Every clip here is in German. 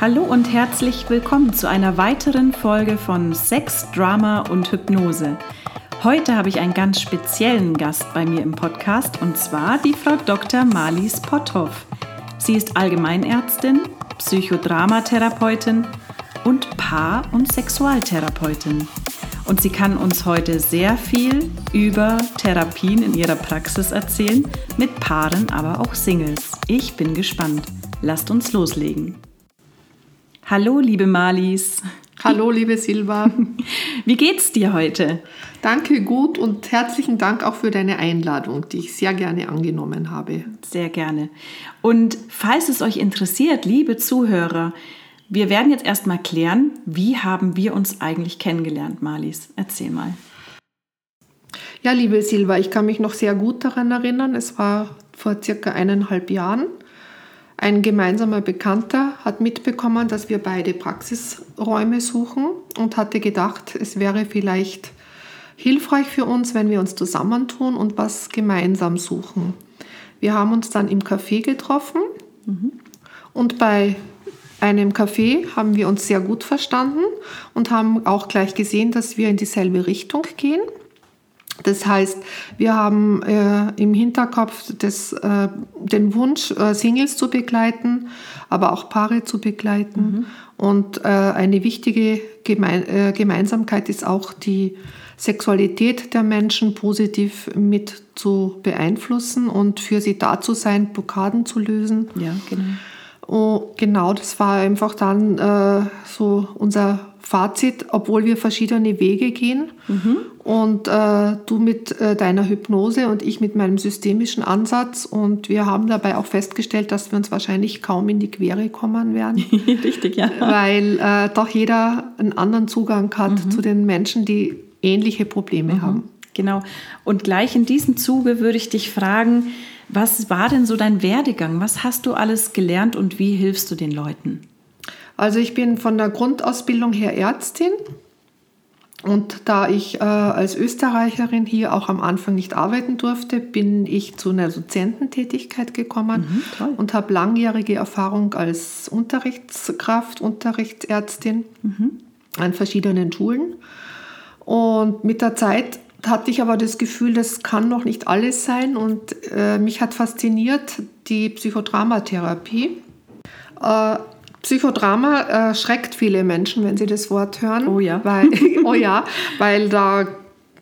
Hallo und herzlich willkommen zu einer weiteren Folge von Sex, Drama und Hypnose. Heute habe ich einen ganz speziellen Gast bei mir im Podcast und zwar die Frau Dr. Marlies Potthoff. Sie ist Allgemeinärztin, Psychodramatherapeutin und Paar- und Sexualtherapeutin. Und sie kann uns heute sehr viel über Therapien in ihrer Praxis erzählen, mit Paaren, aber auch Singles. Ich bin gespannt. Lasst uns loslegen. Hallo, liebe Malis. Hallo, liebe Silva. Wie geht's dir heute? Danke, gut und herzlichen Dank auch für deine Einladung, die ich sehr gerne angenommen habe. Sehr gerne. Und falls es euch interessiert, liebe Zuhörer, wir werden jetzt erstmal klären, wie haben wir uns eigentlich kennengelernt, Malis? Erzähl mal. Ja, liebe Silva, ich kann mich noch sehr gut daran erinnern. Es war vor circa eineinhalb Jahren. Ein gemeinsamer Bekannter hat mitbekommen, dass wir beide Praxisräume suchen und hatte gedacht, es wäre vielleicht hilfreich für uns, wenn wir uns zusammentun und was gemeinsam suchen. Wir haben uns dann im Café getroffen mhm. und bei einem Café haben wir uns sehr gut verstanden und haben auch gleich gesehen, dass wir in dieselbe Richtung gehen. Das heißt, wir haben äh, im Hinterkopf das, äh, den Wunsch, äh, Singles zu begleiten, aber auch Paare zu begleiten. Mhm. Und äh, eine wichtige Geme äh, Gemeinsamkeit ist auch die Sexualität der Menschen positiv mit zu beeinflussen und für sie da zu sein, Blockaden zu lösen. Ja, genau. Oh, genau, das war einfach dann äh, so unser Fazit, obwohl wir verschiedene Wege gehen mhm. und äh, du mit äh, deiner Hypnose und ich mit meinem systemischen Ansatz und wir haben dabei auch festgestellt, dass wir uns wahrscheinlich kaum in die Quere kommen werden. Richtig, ja. Weil äh, doch jeder einen anderen Zugang hat mhm. zu den Menschen, die ähnliche Probleme mhm. haben. Genau. Und gleich in diesem Zuge würde ich dich fragen, was war denn so dein Werdegang? Was hast du alles gelernt und wie hilfst du den Leuten? Also ich bin von der Grundausbildung her Ärztin. Und da ich äh, als Österreicherin hier auch am Anfang nicht arbeiten durfte, bin ich zu einer Dozententätigkeit gekommen mhm, und habe langjährige Erfahrung als Unterrichtskraft, Unterrichtsärztin mhm. an verschiedenen Schulen. Und mit der Zeit hatte ich aber das Gefühl, das kann noch nicht alles sein. Und äh, mich hat fasziniert die Psychodramatherapie. Äh, Psychodrama äh, schreckt viele Menschen, wenn sie das Wort hören. Oh ja. Weil, oh ja, weil da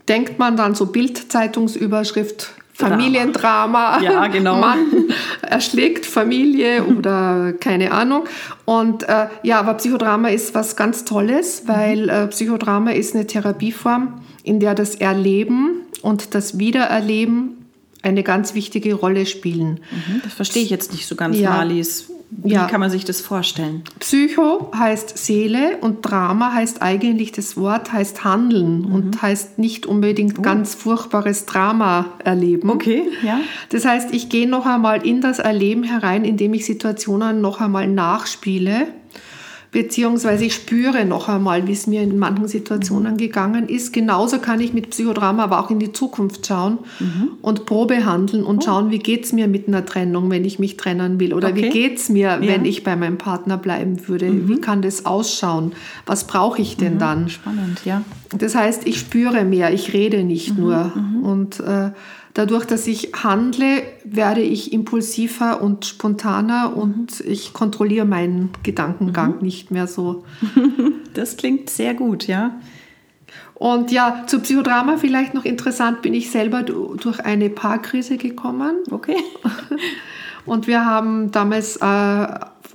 denkt man dann so Bildzeitungsüberschrift Familiendrama. Ja, genau. Mann erschlägt Familie oder keine Ahnung. Und äh, ja, aber Psychodrama ist was ganz Tolles, weil äh, Psychodrama ist eine Therapieform, in der das Erleben und das Wiedererleben eine ganz wichtige Rolle spielen. Mhm, das verstehe ich jetzt nicht so ganz, ja. Marlies. Wie ja. kann man sich das vorstellen? Psycho heißt Seele und Drama heißt eigentlich, das Wort heißt Handeln mhm. und heißt nicht unbedingt oh. ganz furchtbares Drama erleben. Okay, ja. Das heißt, ich gehe noch einmal in das Erleben herein, indem ich Situationen noch einmal nachspiele beziehungsweise ich spüre noch einmal, wie es mir in manchen Situationen mhm. gegangen ist. Genauso kann ich mit Psychodrama aber auch in die Zukunft schauen mhm. und Probe handeln und oh. schauen, wie geht es mir mit einer Trennung, wenn ich mich trennen will oder okay. wie geht es mir, ja. wenn ich bei meinem Partner bleiben würde. Mhm. Wie kann das ausschauen? Was brauche ich denn mhm. dann? Spannend, ja. Das heißt, ich spüre mehr, ich rede nicht mhm. nur. Mhm. Und äh, Dadurch, dass ich handle, werde ich impulsiver und spontaner mhm. und ich kontrolliere meinen Gedankengang mhm. nicht mehr so. Das klingt sehr gut, ja. Und ja, zu Psychodrama vielleicht noch interessant, bin ich selber durch eine Paarkrise gekommen. Okay. Und wir haben damals äh,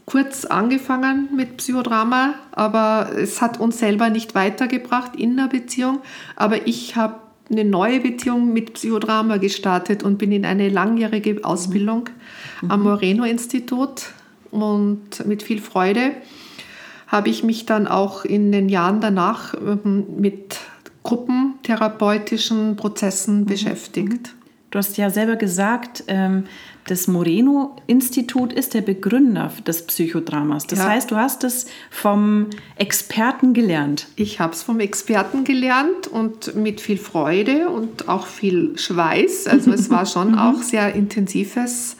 kurz angefangen mit Psychodrama, aber es hat uns selber nicht weitergebracht in der Beziehung. Aber ich habe eine neue Beziehung mit Psychodrama gestartet und bin in eine langjährige Ausbildung mhm. am Moreno-Institut und mit viel Freude habe ich mich dann auch in den Jahren danach ähm, mit gruppentherapeutischen Prozessen mhm. beschäftigt. Du hast ja selber gesagt, ähm, das Moreno-Institut ist der Begründer des Psychodramas. Das ja. heißt, du hast es vom Experten gelernt. Ich habe es vom Experten gelernt und mit viel Freude und auch viel Schweiß. Also es war schon mhm. auch sehr intensives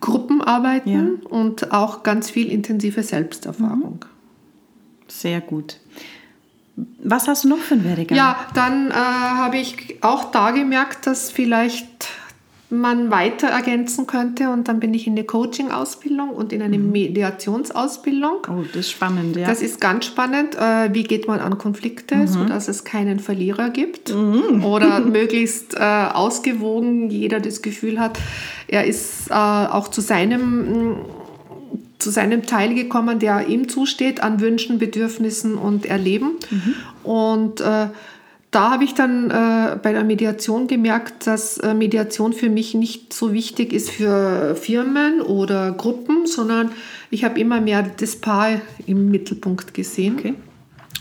Gruppenarbeiten ja. und auch ganz viel intensive Selbsterfahrung. Sehr gut. Was hast du noch für einen Werdegang? Ja, dann äh, habe ich auch da gemerkt, dass vielleicht man weiter ergänzen könnte. Und dann bin ich in eine Coaching-Ausbildung und in eine mhm. Mediationsausbildung. Oh, das ist spannend, ja. Das ist ganz spannend. Äh, wie geht man an Konflikte, mhm. sodass es keinen Verlierer gibt? Mhm. Oder möglichst äh, ausgewogen, jeder das Gefühl hat, er ist äh, auch zu seinem zu seinem Teil gekommen, der ihm zusteht an Wünschen, Bedürfnissen und Erleben. Mhm. Und äh, da habe ich dann äh, bei der Mediation gemerkt, dass äh, Mediation für mich nicht so wichtig ist für Firmen oder Gruppen, sondern ich habe immer mehr das Paar im Mittelpunkt gesehen. Okay.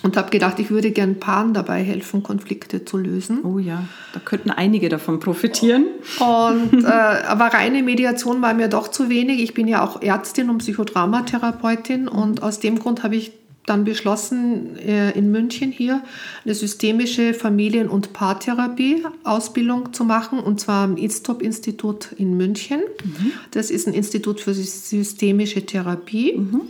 Und habe gedacht, ich würde gern Paaren dabei helfen, Konflikte zu lösen. Oh ja, da könnten einige davon profitieren. Und, äh, aber reine Mediation war mir doch zu wenig. Ich bin ja auch Ärztin und Psychodramatherapeutin und aus dem Grund habe ich dann beschlossen, äh, in München hier eine systemische Familien- und Paartherapie-Ausbildung zu machen, und zwar am ISTOP-Institut in München. Mhm. Das ist ein Institut für systemische Therapie. Mhm.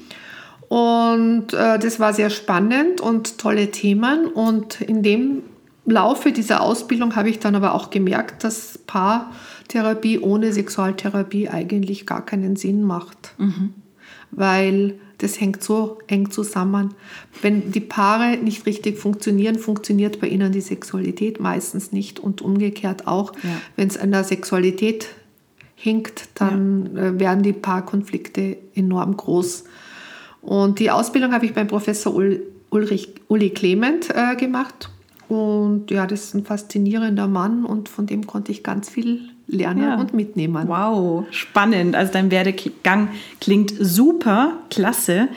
Und äh, das war sehr spannend und tolle Themen. Und in dem Laufe dieser Ausbildung habe ich dann aber auch gemerkt, dass Paartherapie ohne Sexualtherapie eigentlich gar keinen Sinn macht. Mhm. Weil das hängt so eng zusammen. Wenn die Paare nicht richtig funktionieren, funktioniert bei ihnen die Sexualität meistens nicht und umgekehrt auch. Ja. Wenn es an der Sexualität hinkt, dann ja. Äh, werden die Paarkonflikte enorm groß. Und die Ausbildung habe ich beim Professor Ulrich, Uli Clement äh, gemacht. Und ja, das ist ein faszinierender Mann und von dem konnte ich ganz viel lernen ja. und mitnehmen. Wow, spannend. Also dein Werdegang klingt super, klasse.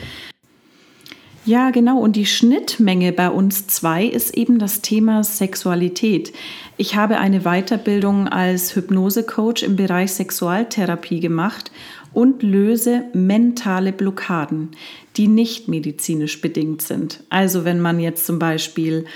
Ja, genau. Und die Schnittmenge bei uns zwei ist eben das Thema Sexualität. Ich habe eine Weiterbildung als Hypnosecoach im Bereich Sexualtherapie gemacht und löse mentale Blockaden, die nicht medizinisch bedingt sind. Also wenn man jetzt zum Beispiel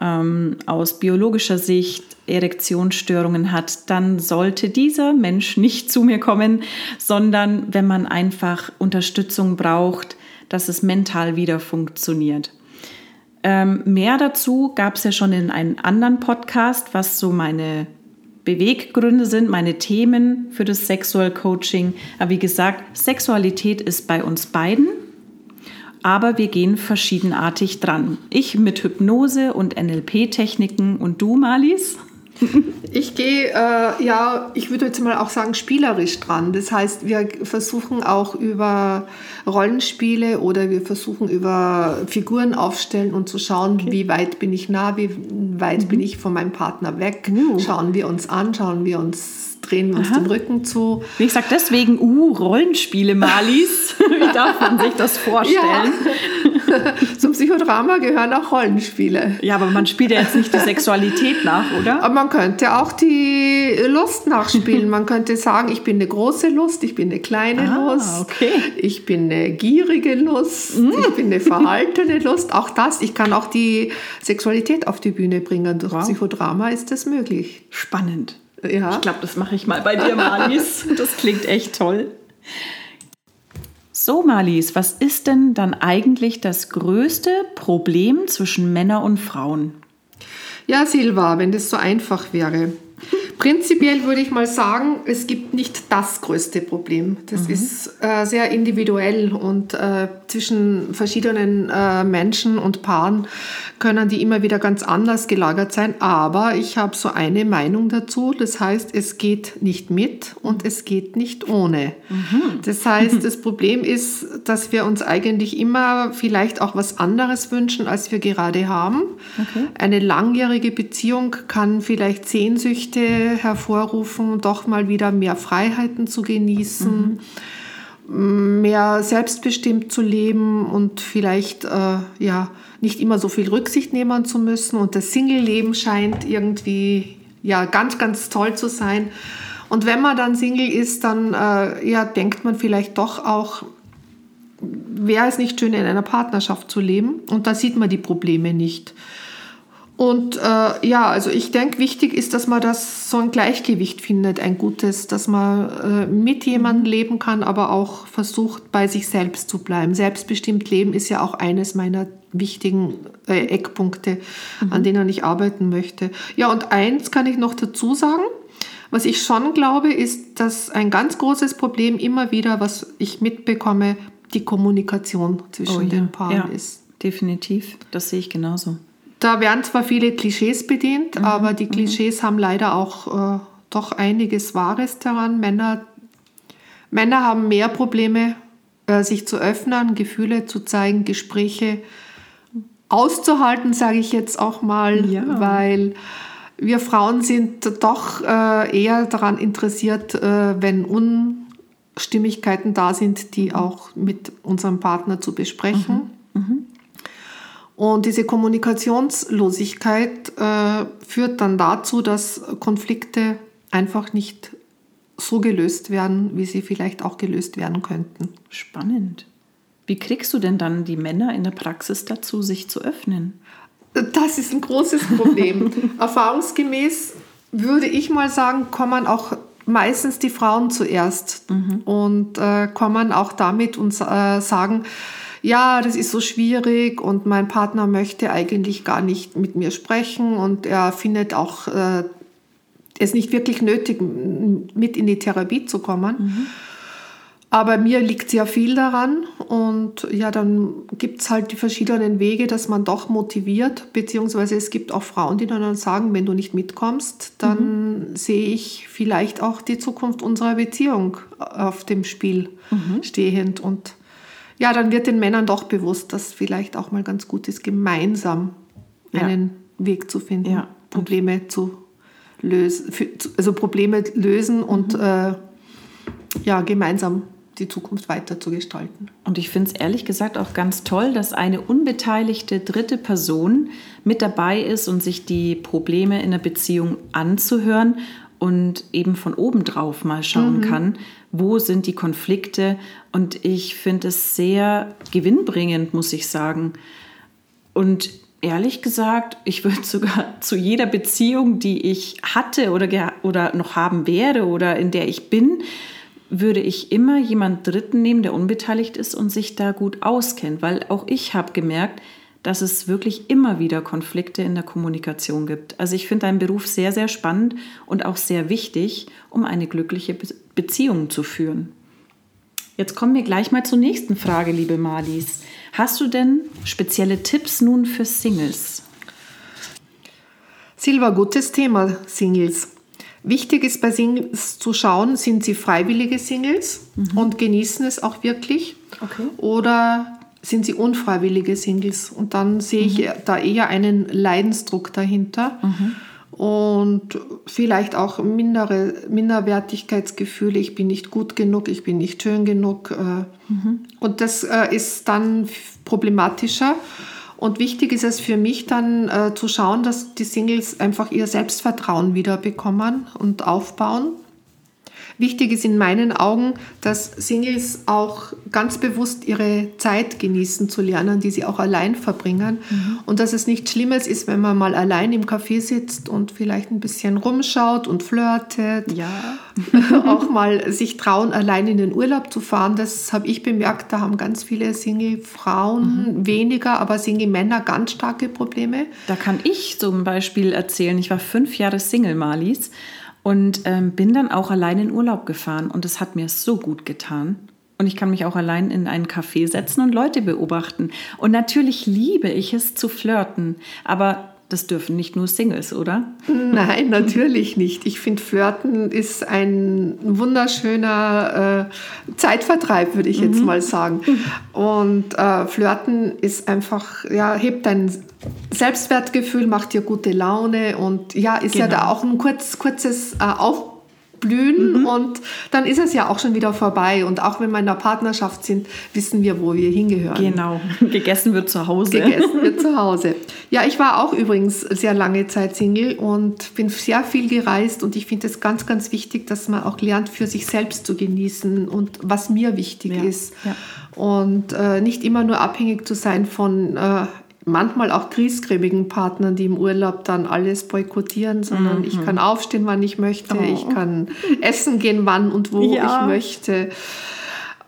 ähm, aus biologischer Sicht Erektionsstörungen hat, dann sollte dieser Mensch nicht zu mir kommen, sondern wenn man einfach Unterstützung braucht, dass es mental wieder funktioniert. Ähm, mehr dazu gab es ja schon in einem anderen Podcast, was so meine Beweggründe sind, meine Themen für das Sexual Coaching. Aber wie gesagt, Sexualität ist bei uns beiden aber wir gehen verschiedenartig dran. Ich mit Hypnose und NLP-Techniken und du, Malis? Ich gehe, äh, ja, ich würde jetzt mal auch sagen, spielerisch dran. Das heißt, wir versuchen auch über Rollenspiele oder wir versuchen über Figuren aufstellen und zu schauen, okay. wie weit bin ich nah, wie weit mhm. bin ich von meinem Partner weg. Uh. Schauen wir uns an, schauen wir uns drehen wir uns Aha. den Rücken zu. Ich sage deswegen, uh, Rollenspiele, Malis. Wie darf man sich das vorstellen? Ja. Zum Psychodrama gehören auch Rollenspiele. Ja, aber man spielt ja jetzt nicht die Sexualität nach, oder? Aber man könnte auch die Lust nachspielen. Man könnte sagen, ich bin eine große Lust, ich bin eine kleine ah, Lust, okay. ich bin eine gierige Lust, mm. ich bin eine verhaltene Lust. Auch das, ich kann auch die Sexualität auf die Bühne bringen. Durch wow. Psychodrama ist das möglich. Spannend. Ja. Ich glaube, das mache ich mal bei dir, Marlies. Das klingt echt toll. So, Marlies, was ist denn dann eigentlich das größte Problem zwischen Männern und Frauen? Ja, Silva, wenn das so einfach wäre. Prinzipiell würde ich mal sagen, es gibt nicht das größte Problem. Das mhm. ist äh, sehr individuell und äh, zwischen verschiedenen äh, Menschen und Paaren können die immer wieder ganz anders gelagert sein. Aber ich habe so eine Meinung dazu. Das heißt, es geht nicht mit und es geht nicht ohne. Mhm. Das heißt, das Problem ist, dass wir uns eigentlich immer vielleicht auch was anderes wünschen, als wir gerade haben. Okay. Eine langjährige Beziehung kann vielleicht Sehnsüchte hervorrufen, doch mal wieder mehr Freiheiten zu genießen. Mhm mehr selbstbestimmt zu leben und vielleicht äh, ja nicht immer so viel Rücksicht nehmen zu müssen. Und das Single-Leben scheint irgendwie ja ganz, ganz toll zu sein. Und wenn man dann Single ist, dann äh, ja, denkt man vielleicht doch auch, wäre es nicht schön, in einer Partnerschaft zu leben. Und da sieht man die Probleme nicht. Und äh, ja, also ich denke, wichtig ist, dass man das so ein Gleichgewicht findet, ein gutes, dass man äh, mit jemandem mhm. leben kann, aber auch versucht, bei sich selbst zu bleiben. Selbstbestimmt leben ist ja auch eines meiner wichtigen äh, Eckpunkte, mhm. an denen ich arbeiten möchte. Ja, und eins kann ich noch dazu sagen. Was ich schon glaube, ist, dass ein ganz großes Problem immer wieder, was ich mitbekomme, die Kommunikation zwischen oh, ja. den Paaren ja, ist. Definitiv, das sehe ich genauso. Da werden zwar viele Klischees bedient, mhm. aber die mhm. Klischees mhm. haben leider auch äh, doch einiges Wahres daran. Männer, Männer haben mehr Probleme, äh, sich zu öffnen, Gefühle zu zeigen, Gespräche auszuhalten, sage ich jetzt auch mal, ja. weil wir Frauen sind doch äh, eher daran interessiert, äh, wenn Unstimmigkeiten da sind, die auch mit unserem Partner zu besprechen. Mhm. Mhm. Und diese Kommunikationslosigkeit äh, führt dann dazu, dass Konflikte einfach nicht so gelöst werden, wie sie vielleicht auch gelöst werden könnten. Spannend. Wie kriegst du denn dann die Männer in der Praxis dazu, sich zu öffnen? Das ist ein großes Problem. Erfahrungsgemäß würde ich mal sagen, kommen auch meistens die Frauen zuerst mhm. und äh, kommen auch damit und äh, sagen, ja, das ist so schwierig und mein Partner möchte eigentlich gar nicht mit mir sprechen und er findet auch äh, es nicht wirklich nötig, mit in die Therapie zu kommen. Mhm. Aber mir liegt sehr viel daran und ja, dann gibt es halt die verschiedenen Wege, dass man doch motiviert, beziehungsweise es gibt auch Frauen, die dann sagen, wenn du nicht mitkommst, dann mhm. sehe ich vielleicht auch die Zukunft unserer Beziehung auf dem Spiel mhm. stehend und ja, dann wird den Männern doch bewusst, dass vielleicht auch mal ganz gut ist, gemeinsam ja. einen Weg zu finden, ja. Probleme zu lösen, also Probleme lösen und mhm. äh, ja, gemeinsam die Zukunft weiter zu gestalten. Und ich finde es ehrlich gesagt auch ganz toll, dass eine unbeteiligte dritte Person mit dabei ist und sich die Probleme in der Beziehung anzuhören und eben von oben drauf mal schauen mhm. kann, wo sind die Konflikte. Und ich finde es sehr gewinnbringend, muss ich sagen. Und ehrlich gesagt, ich würde sogar zu jeder Beziehung, die ich hatte oder, oder noch haben werde oder in der ich bin, würde ich immer jemand Dritten nehmen, der unbeteiligt ist und sich da gut auskennt, weil auch ich habe gemerkt, dass es wirklich immer wieder Konflikte in der Kommunikation gibt. Also ich finde deinen Beruf sehr, sehr spannend und auch sehr wichtig, um eine glückliche Be Beziehung zu führen. Jetzt kommen wir gleich mal zur nächsten Frage, liebe Marlies. Hast du denn spezielle Tipps nun für Singles? Silva, gutes Thema, Singles. Wichtig ist bei Singles zu schauen, sind sie freiwillige Singles mhm. und genießen es auch wirklich? Okay. Oder sind sie unfreiwillige Singles. Und dann sehe ich mhm. da eher einen Leidensdruck dahinter. Mhm. Und vielleicht auch mindere, Minderwertigkeitsgefühle, ich bin nicht gut genug, ich bin nicht schön genug. Äh. Mhm. Und das äh, ist dann problematischer. Und wichtig ist es für mich dann äh, zu schauen, dass die Singles einfach ihr Selbstvertrauen wieder bekommen und aufbauen Wichtig ist in meinen Augen, dass Singles auch ganz bewusst ihre Zeit genießen zu lernen, die sie auch allein verbringen. Mhm. Und dass es nichts Schlimmes ist, wenn man mal allein im Café sitzt und vielleicht ein bisschen rumschaut und flirtet. Ja. auch mal sich trauen, allein in den Urlaub zu fahren. Das habe ich bemerkt. Da haben ganz viele Single-Frauen mhm. weniger, aber Single-Männer ganz starke Probleme. Da kann ich zum Beispiel erzählen, ich war fünf Jahre Single, Malis. Und ähm, bin dann auch allein in Urlaub gefahren und es hat mir so gut getan. Und ich kann mich auch allein in einen Café setzen und Leute beobachten. Und natürlich liebe ich es zu flirten. Aber das dürfen nicht nur Singles, oder? Nein, natürlich nicht. Ich finde, Flirten ist ein wunderschöner äh, Zeitvertreib, würde ich jetzt mhm. mal sagen. Und äh, Flirten ist einfach, ja, hebt dein Selbstwertgefühl, macht dir gute Laune und ja, ist genau. ja da auch ein kurz, kurzes äh, Auf blühen mhm. und dann ist es ja auch schon wieder vorbei. Und auch wenn wir in der Partnerschaft sind, wissen wir, wo wir hingehören. Genau, gegessen wird zu Hause. Gegessen wird zu Hause. Ja, ich war auch übrigens sehr lange Zeit Single und bin sehr viel gereist und ich finde es ganz, ganz wichtig, dass man auch lernt, für sich selbst zu genießen und was mir wichtig ja. ist. Ja. Und äh, nicht immer nur abhängig zu sein von äh, manchmal auch griesgrämigen Partnern, die im Urlaub dann alles boykottieren, sondern mhm. ich kann aufstehen, wann ich möchte, oh. ich kann essen gehen, wann und wo ja. ich möchte.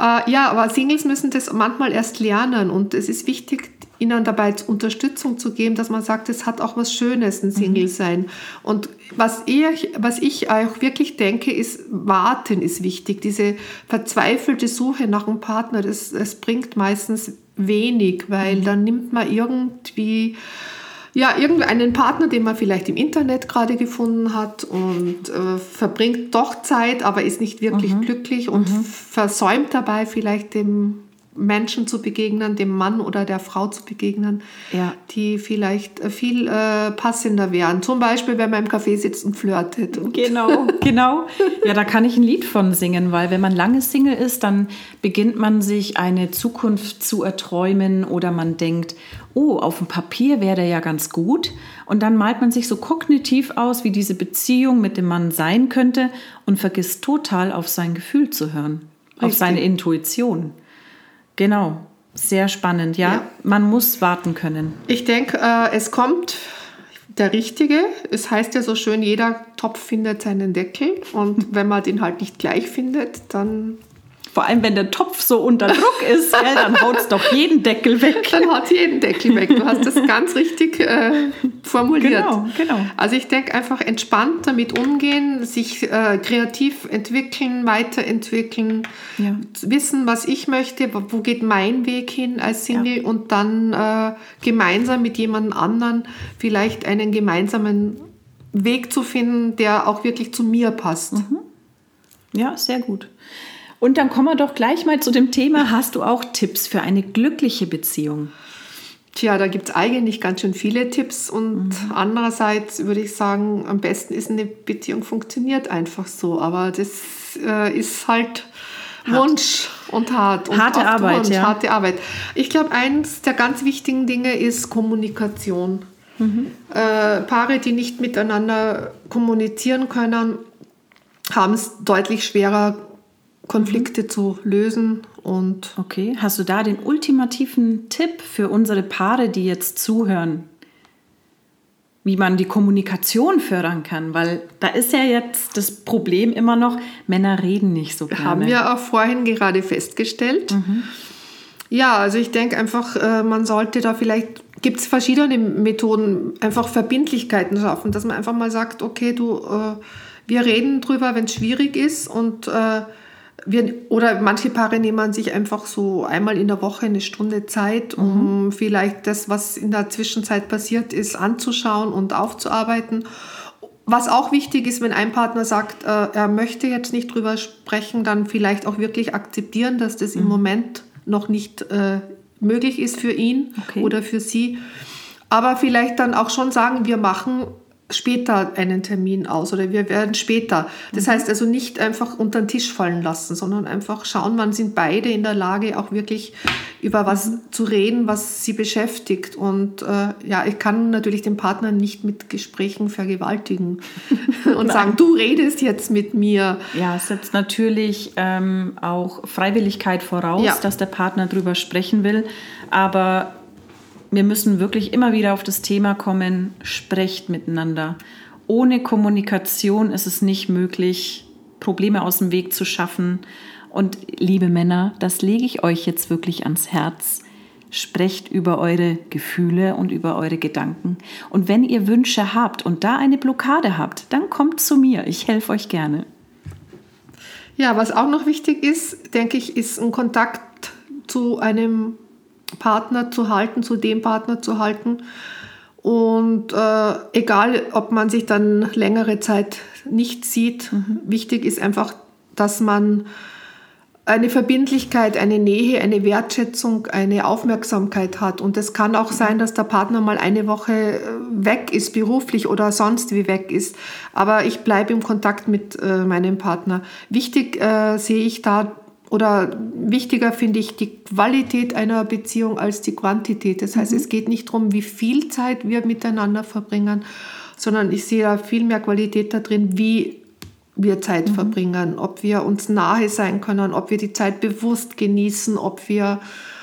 Äh, ja, aber Singles müssen das manchmal erst lernen und es ist wichtig, ihnen dabei Unterstützung zu geben, dass man sagt, es hat auch was Schönes, ein Single mhm. sein. Und was ich, was ich auch wirklich denke, ist, warten ist wichtig. Diese verzweifelte Suche nach einem Partner, das, das bringt meistens wenig, weil mhm. dann nimmt man irgendwie ja, irgendeinen Partner, den man vielleicht im Internet gerade gefunden hat und äh, verbringt doch Zeit, aber ist nicht wirklich mhm. glücklich und mhm. versäumt dabei vielleicht dem Menschen zu begegnen, dem Mann oder der Frau zu begegnen, ja. die vielleicht äh, viel äh, passender wären. Zum Beispiel, wenn man im Café sitzt und flirtet. Und genau, genau. Ja, da kann ich ein Lied von singen, weil wenn man lange Single ist, dann beginnt man sich eine Zukunft zu erträumen oder man denkt, oh, auf dem Papier wäre der ja ganz gut. Und dann malt man sich so kognitiv aus, wie diese Beziehung mit dem Mann sein könnte und vergisst total auf sein Gefühl zu hören, Richtig. auf seine Intuition. Genau, sehr spannend, ja? ja. Man muss warten können. Ich denke, äh, es kommt der Richtige. Es heißt ja so schön, jeder Topf findet seinen Deckel. Und wenn man den halt nicht gleich findet, dann vor allem, wenn der Topf so unter Druck ist, gell, dann haut es doch jeden Deckel weg. Dann haut jeden Deckel weg. Du hast das ganz richtig äh, formuliert. Genau, genau. Also ich denke einfach entspannt damit umgehen, sich äh, kreativ entwickeln, weiterentwickeln, ja. wissen, was ich möchte, wo geht mein Weg hin als Single ja. und dann äh, gemeinsam mit jemand anderen vielleicht einen gemeinsamen Weg zu finden, der auch wirklich zu mir passt. Mhm. Ja, sehr gut. Und dann kommen wir doch gleich mal zu dem Thema, hast du auch Tipps für eine glückliche Beziehung? Tja, da gibt es eigentlich ganz schön viele Tipps und mhm. andererseits würde ich sagen, am besten ist eine Beziehung funktioniert einfach so, aber das äh, ist halt hart. Wunsch und hart. Und harte Arbeit, Wunsch, ja. Harte Arbeit. Ich glaube, eins der ganz wichtigen Dinge ist Kommunikation. Mhm. Äh, Paare, die nicht miteinander kommunizieren können, haben es deutlich schwerer, Konflikte zu lösen. Und okay, hast du da den ultimativen Tipp für unsere Paare, die jetzt zuhören? Wie man die Kommunikation fördern kann, weil da ist ja jetzt das Problem immer noch, Männer reden nicht so gerne. Haben wir auch vorhin gerade festgestellt. Mhm. Ja, also ich denke einfach, äh, man sollte da vielleicht, gibt es verschiedene Methoden, einfach Verbindlichkeiten schaffen, dass man einfach mal sagt, okay, du, äh, wir reden drüber, wenn es schwierig ist und äh, wir, oder manche Paare nehmen sich einfach so einmal in der Woche eine Stunde Zeit, um mhm. vielleicht das, was in der Zwischenzeit passiert ist, anzuschauen und aufzuarbeiten. Was auch wichtig ist, wenn ein Partner sagt, äh, er möchte jetzt nicht drüber sprechen, dann vielleicht auch wirklich akzeptieren, dass das mhm. im Moment noch nicht äh, möglich ist für ihn okay. oder für sie. Aber vielleicht dann auch schon sagen, wir machen später einen Termin aus oder wir werden später. Das mhm. heißt also nicht einfach unter den Tisch fallen lassen, sondern einfach schauen, wann sind beide in der Lage, auch wirklich über was mhm. zu reden, was sie beschäftigt. Und äh, ja, ich kann natürlich den Partner nicht mit Gesprächen vergewaltigen und sagen, du redest jetzt mit mir. Ja, es setzt natürlich ähm, auch Freiwilligkeit voraus, ja. dass der Partner darüber sprechen will. Aber wir müssen wirklich immer wieder auf das Thema kommen, sprecht miteinander. Ohne Kommunikation ist es nicht möglich, Probleme aus dem Weg zu schaffen. Und liebe Männer, das lege ich euch jetzt wirklich ans Herz. Sprecht über eure Gefühle und über eure Gedanken. Und wenn ihr Wünsche habt und da eine Blockade habt, dann kommt zu mir. Ich helfe euch gerne. Ja, was auch noch wichtig ist, denke ich, ist ein Kontakt zu einem Partner zu halten, zu dem Partner zu halten. Und äh, egal, ob man sich dann längere Zeit nicht sieht, mhm. wichtig ist einfach, dass man eine Verbindlichkeit, eine Nähe, eine Wertschätzung, eine Aufmerksamkeit hat. Und es kann auch sein, dass der Partner mal eine Woche äh, weg ist, beruflich oder sonst wie weg ist. Aber ich bleibe im Kontakt mit äh, meinem Partner. Wichtig äh, sehe ich da oder wichtiger finde ich die Qualität einer Beziehung als die Quantität. Das heißt, mhm. es geht nicht darum, wie viel Zeit wir miteinander verbringen, sondern ich sehe da viel mehr Qualität da drin, wie wir Zeit mhm. verbringen, ob wir uns nahe sein können, ob wir die Zeit bewusst genießen, ob wir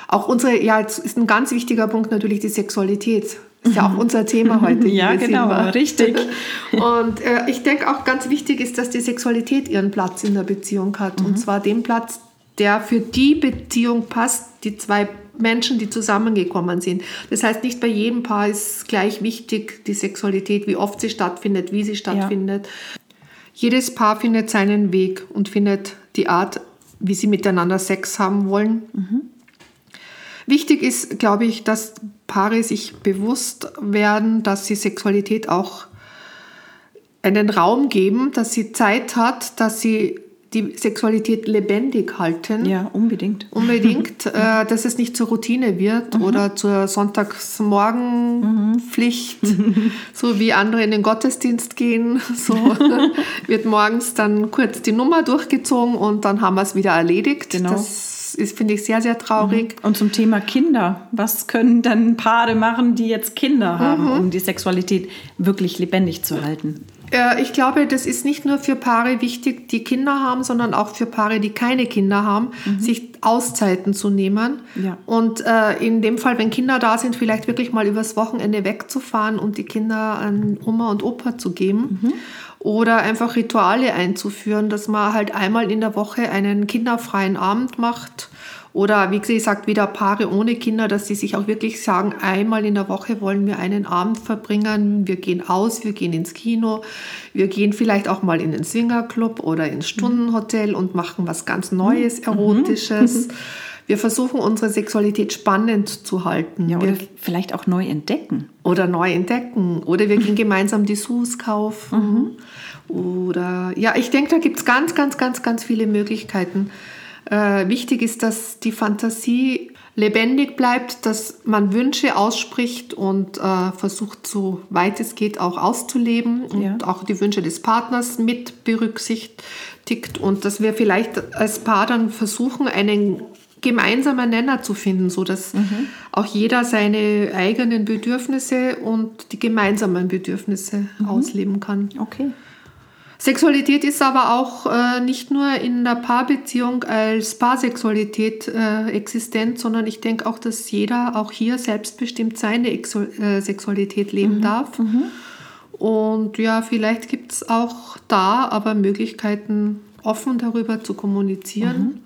auch unsere, ja, jetzt ist ein ganz wichtiger Punkt natürlich die Sexualität. Ist ja auch unser Thema heute. ja, genau, Silber. richtig. Und äh, ich denke auch ganz wichtig ist, dass die Sexualität ihren Platz in der Beziehung hat. Mhm. Und zwar den Platz, der für die Beziehung passt, die zwei Menschen, die zusammengekommen sind. Das heißt, nicht bei jedem Paar ist gleich wichtig die Sexualität, wie oft sie stattfindet, wie sie stattfindet. Ja. Jedes Paar findet seinen Weg und findet die Art, wie sie miteinander Sex haben wollen. Mhm. Wichtig ist, glaube ich, dass Paare sich bewusst werden, dass sie Sexualität auch einen Raum geben, dass sie Zeit hat, dass sie die Sexualität lebendig halten. Ja, unbedingt. Unbedingt, äh, dass es nicht zur Routine wird mhm. oder zur Sonntagsmorgenpflicht, mhm. so wie andere in den Gottesdienst gehen. So wird morgens dann kurz die Nummer durchgezogen und dann haben wir es wieder erledigt. Genau. Das ist, finde ich, sehr, sehr traurig. Mhm. Und zum Thema Kinder. Was können dann Paare machen, die jetzt Kinder haben, mhm. um die Sexualität wirklich lebendig zu halten? Äh, ich glaube, das ist nicht nur für Paare wichtig, die Kinder haben, sondern auch für Paare, die keine Kinder haben, mhm. sich Auszeiten zu nehmen. Ja. Und äh, in dem Fall, wenn Kinder da sind, vielleicht wirklich mal übers Wochenende wegzufahren und die Kinder an Oma und Opa zu geben. Mhm. Oder einfach Rituale einzuführen, dass man halt einmal in der Woche einen kinderfreien Abend macht oder wie gesagt, wieder Paare ohne Kinder, dass sie sich auch wirklich sagen, einmal in der Woche wollen wir einen Abend verbringen, wir gehen aus, wir gehen ins Kino, wir gehen vielleicht auch mal in den Swingerclub oder ins Stundenhotel und machen was ganz Neues, mhm. Erotisches. Wir versuchen unsere Sexualität spannend zu halten. Ja, oder wir, vielleicht auch neu entdecken. Oder neu entdecken. Oder wir gehen gemeinsam Dessous kaufen. Mhm. Oder ja, ich denke, da gibt es ganz, ganz, ganz, ganz viele Möglichkeiten. Äh, wichtig ist, dass die Fantasie lebendig bleibt, dass man Wünsche ausspricht und äh, versucht, so weit es geht, auch auszuleben und ja. auch die Wünsche des Partners mit berücksichtigt und dass wir vielleicht als Paar dann versuchen, einen gemeinsamen Nenner zu finden, so dass mhm. auch jeder seine eigenen Bedürfnisse und die gemeinsamen Bedürfnisse mhm. ausleben kann. Okay. Sexualität ist aber auch äh, nicht nur in der Paarbeziehung als Paarsexualität äh, existent, sondern ich denke auch, dass jeder auch hier selbstbestimmt seine Exo äh, Sexualität leben mhm. darf. Mhm. Und ja, vielleicht gibt es auch da aber Möglichkeiten, offen darüber zu kommunizieren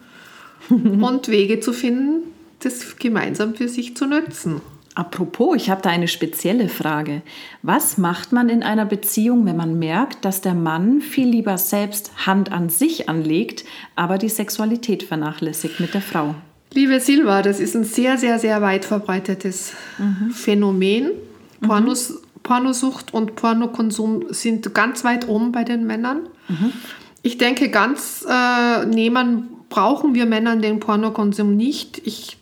mhm. und Wege zu finden, das gemeinsam für sich zu nutzen. Apropos, ich habe da eine spezielle Frage. Was macht man in einer Beziehung, wenn man merkt, dass der Mann viel lieber selbst Hand an sich anlegt, aber die Sexualität vernachlässigt mit der Frau? Liebe Silva, das ist ein sehr, sehr, sehr weit verbreitetes mhm. Phänomen. Mhm. Pornos, mhm. Pornosucht und Pornokonsum sind ganz weit oben bei den Männern. Mhm. Ich denke, ganz äh, nehmen brauchen wir Männern den Pornokonsum nicht. Ich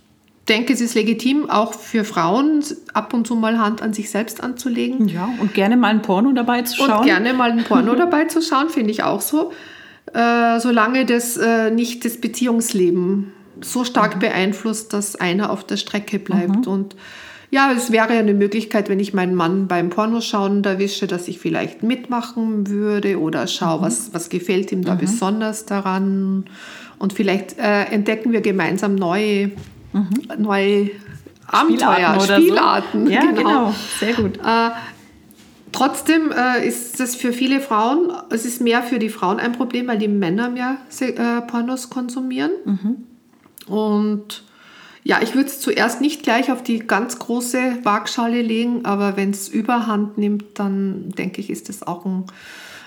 denke, es ist legitim, auch für Frauen ab und zu mal Hand an sich selbst anzulegen. Ja, und gerne mal ein Porno dabei zu schauen. Und gerne mal ein Porno dabei zu schauen, finde ich auch so. Äh, solange das äh, nicht das Beziehungsleben so stark mhm. beeinflusst, dass einer auf der Strecke bleibt. Mhm. Und ja, es wäre eine Möglichkeit, wenn ich meinen Mann beim Pornoschauen erwische, dass ich vielleicht mitmachen würde oder schaue, mhm. was, was gefällt ihm da mhm. besonders daran. Und vielleicht äh, entdecken wir gemeinsam neue mhm. neue Abenteuer, Spielarten. Spielarten. So. Ja, genau. genau. Sehr gut. Äh, trotzdem äh, ist das für viele Frauen, es ist mehr für die Frauen ein Problem, weil die Männer mehr äh, Pornos konsumieren. Mhm. Und ja, ich würde es zuerst nicht gleich auf die ganz große Waagschale legen, aber wenn es überhand nimmt, dann denke ich, ist das auch ein,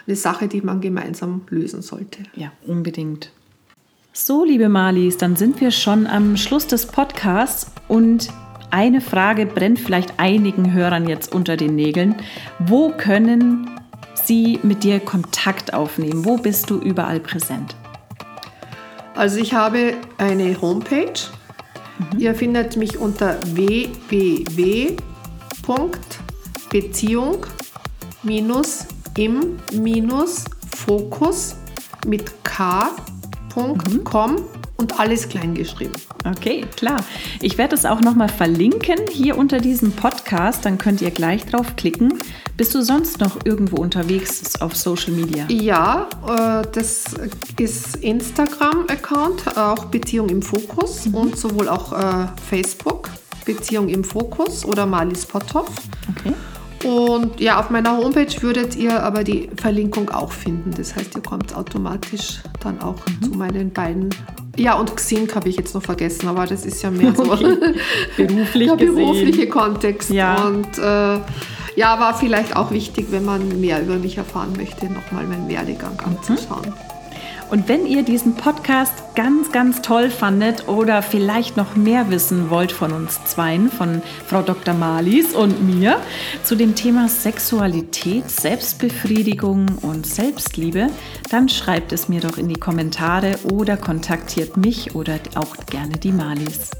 eine Sache, die man gemeinsam lösen sollte. Ja, unbedingt. So, liebe Marlies, dann sind wir schon am Schluss des Podcasts und eine Frage brennt vielleicht einigen Hörern jetzt unter den Nägeln. Wo können sie mit dir Kontakt aufnehmen? Wo bist du überall präsent? Also ich habe eine Homepage. Mhm. Ihr findet mich unter www.beziehung-im-fokus mit K www.com und alles klein geschrieben. Okay, klar. Ich werde es auch nochmal verlinken hier unter diesem Podcast, dann könnt ihr gleich drauf klicken. Bist du sonst noch irgendwo unterwegs auf Social Media? Ja, äh, das ist Instagram-Account, auch Beziehung im Fokus mhm. und sowohl auch äh, Facebook, Beziehung im Fokus oder Malis Potthoff. Okay. Und ja, auf meiner Homepage würdet ihr aber die Verlinkung auch finden. Das heißt, ihr kommt automatisch dann auch mhm. zu meinen beiden. Ja, und Xing habe ich jetzt noch vergessen, aber das ist ja mehr so okay. Beruflich der berufliche Kontext. Ja. Und äh, ja, war vielleicht auch wichtig, wenn man mehr über mich erfahren möchte, nochmal meinen Werdegang mhm. anzuschauen. Und wenn ihr diesen Podcast ganz, ganz toll fandet oder vielleicht noch mehr wissen wollt von uns zweien, von Frau Dr. Malis und mir, zu dem Thema Sexualität, Selbstbefriedigung und Selbstliebe, dann schreibt es mir doch in die Kommentare oder kontaktiert mich oder auch gerne die Malis.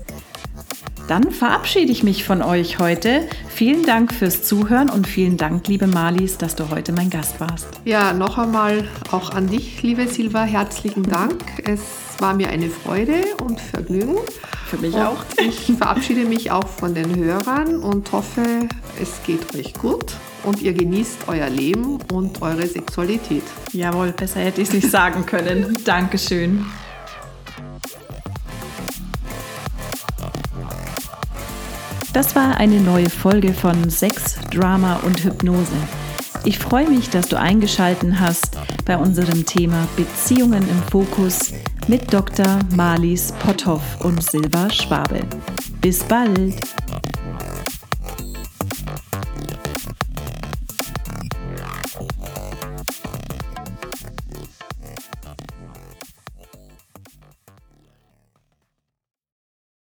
Dann verabschiede ich mich von euch heute. Vielen Dank fürs Zuhören und vielen Dank, liebe Malis, dass du heute mein Gast warst. Ja, noch einmal auch an dich, liebe Silva, herzlichen Dank. Es war mir eine Freude und Vergnügen. Für mich und auch. Ich verabschiede mich auch von den Hörern und hoffe, es geht euch gut und ihr genießt euer Leben und eure Sexualität. Jawohl, besser hätte ich es nicht sagen können. Dankeschön. Das war eine neue Folge von Sex, Drama und Hypnose. Ich freue mich, dass du eingeschalten hast bei unserem Thema Beziehungen im Fokus mit Dr. Marlies Potthoff und Silva Schwabe. Bis bald!